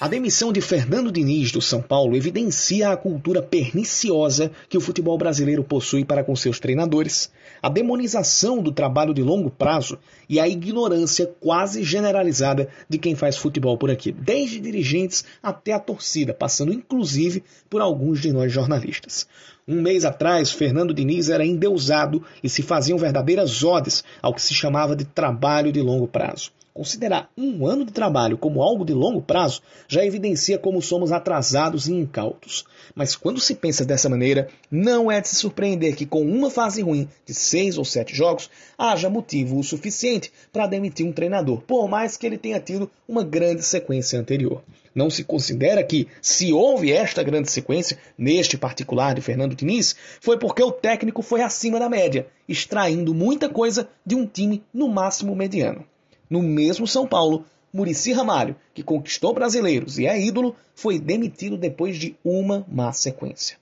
A demissão de Fernando Diniz do São Paulo evidencia a cultura perniciosa que o futebol brasileiro possui para com seus treinadores, a demonização do trabalho de longo prazo e a ignorância quase generalizada de quem faz futebol por aqui, desde dirigentes até a torcida, passando inclusive por alguns de nós jornalistas. Um mês atrás, Fernando Diniz era endeusado e se faziam verdadeiras odes ao que se chamava de trabalho de longo prazo. Considerar um ano de trabalho como algo de longo prazo já evidencia como somos atrasados e incautos. Mas quando se pensa dessa maneira, não é de se surpreender que com uma fase ruim de seis ou sete jogos, haja motivo o suficiente para demitir um treinador, por mais que ele tenha tido uma grande sequência anterior. Não se considera que, se houve esta grande sequência, neste particular de Fernando Diniz, foi porque o técnico foi acima da média, extraindo muita coisa de um time no máximo mediano. No mesmo São Paulo, Murici Ramalho, que conquistou brasileiros e é ídolo, foi demitido depois de uma má sequência.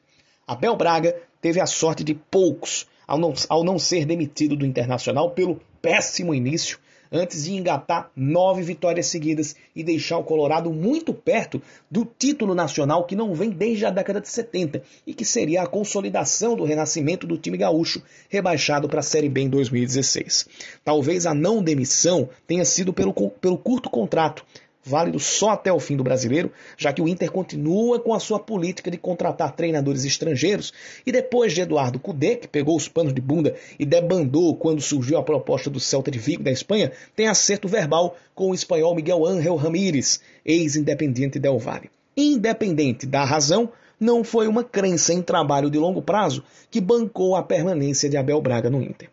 Abel Braga teve a sorte de poucos ao não, ao não ser demitido do Internacional pelo péssimo início antes de engatar nove vitórias seguidas e deixar o Colorado muito perto do título nacional que não vem desde a década de 70 e que seria a consolidação do renascimento do time gaúcho rebaixado para a Série B em 2016. Talvez a não demissão tenha sido pelo, pelo curto contrato válido só até o fim do brasileiro, já que o Inter continua com a sua política de contratar treinadores estrangeiros e depois de Eduardo Cudê, que pegou os panos de bunda e debandou quando surgiu a proposta do Celta de Vigo da Espanha, tem acerto verbal com o espanhol Miguel Ángel Ramírez, ex-independente Del Valle. Independente da razão, não foi uma crença em trabalho de longo prazo que bancou a permanência de Abel Braga no Inter.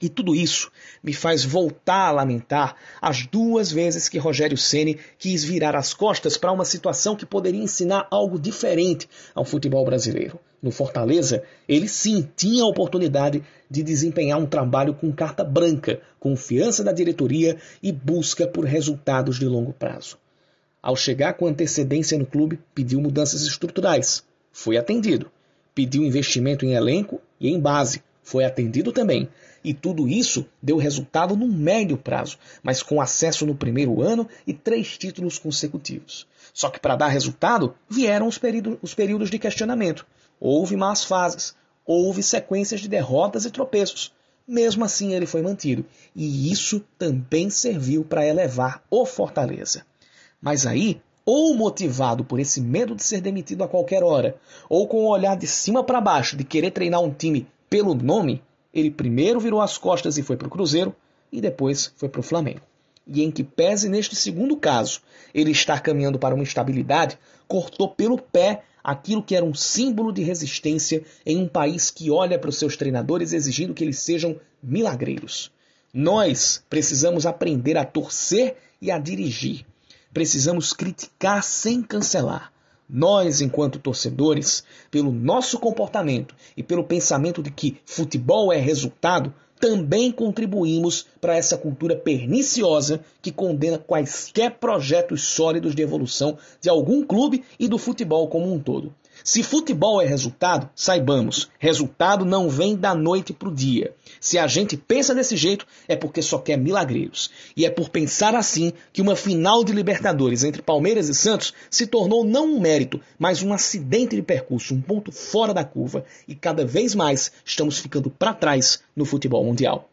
E tudo isso me faz voltar a lamentar as duas vezes que Rogério Ceni quis virar as costas para uma situação que poderia ensinar algo diferente ao futebol brasileiro. No Fortaleza, ele sim tinha a oportunidade de desempenhar um trabalho com carta branca, confiança da diretoria e busca por resultados de longo prazo. Ao chegar com antecedência no clube, pediu mudanças estruturais. Foi atendido. Pediu investimento em elenco e em base. Foi atendido também e tudo isso deu resultado no médio prazo, mas com acesso no primeiro ano e três títulos consecutivos. Só que para dar resultado, vieram os, os períodos de questionamento. Houve más fases, houve sequências de derrotas e tropeços. Mesmo assim, ele foi mantido, e isso também serviu para elevar o Fortaleza. Mas aí, ou motivado por esse medo de ser demitido a qualquer hora, ou com o olhar de cima para baixo de querer treinar um time pelo nome, ele primeiro virou as costas e foi para o Cruzeiro, e depois foi para o Flamengo. E em que pese neste segundo caso ele estar caminhando para uma instabilidade, cortou pelo pé aquilo que era um símbolo de resistência em um país que olha para os seus treinadores exigindo que eles sejam milagreiros. Nós precisamos aprender a torcer e a dirigir. Precisamos criticar sem cancelar. Nós, enquanto torcedores, pelo nosso comportamento e pelo pensamento de que futebol é resultado, também contribuímos para essa cultura perniciosa que condena quaisquer projetos sólidos de evolução de algum clube e do futebol como um todo. Se futebol é resultado, saibamos, resultado não vem da noite para o dia. Se a gente pensa desse jeito, é porque só quer milagreiros. E é por pensar assim que uma final de Libertadores entre Palmeiras e Santos se tornou não um mérito, mas um acidente de percurso, um ponto fora da curva. E cada vez mais estamos ficando para trás no futebol mundial.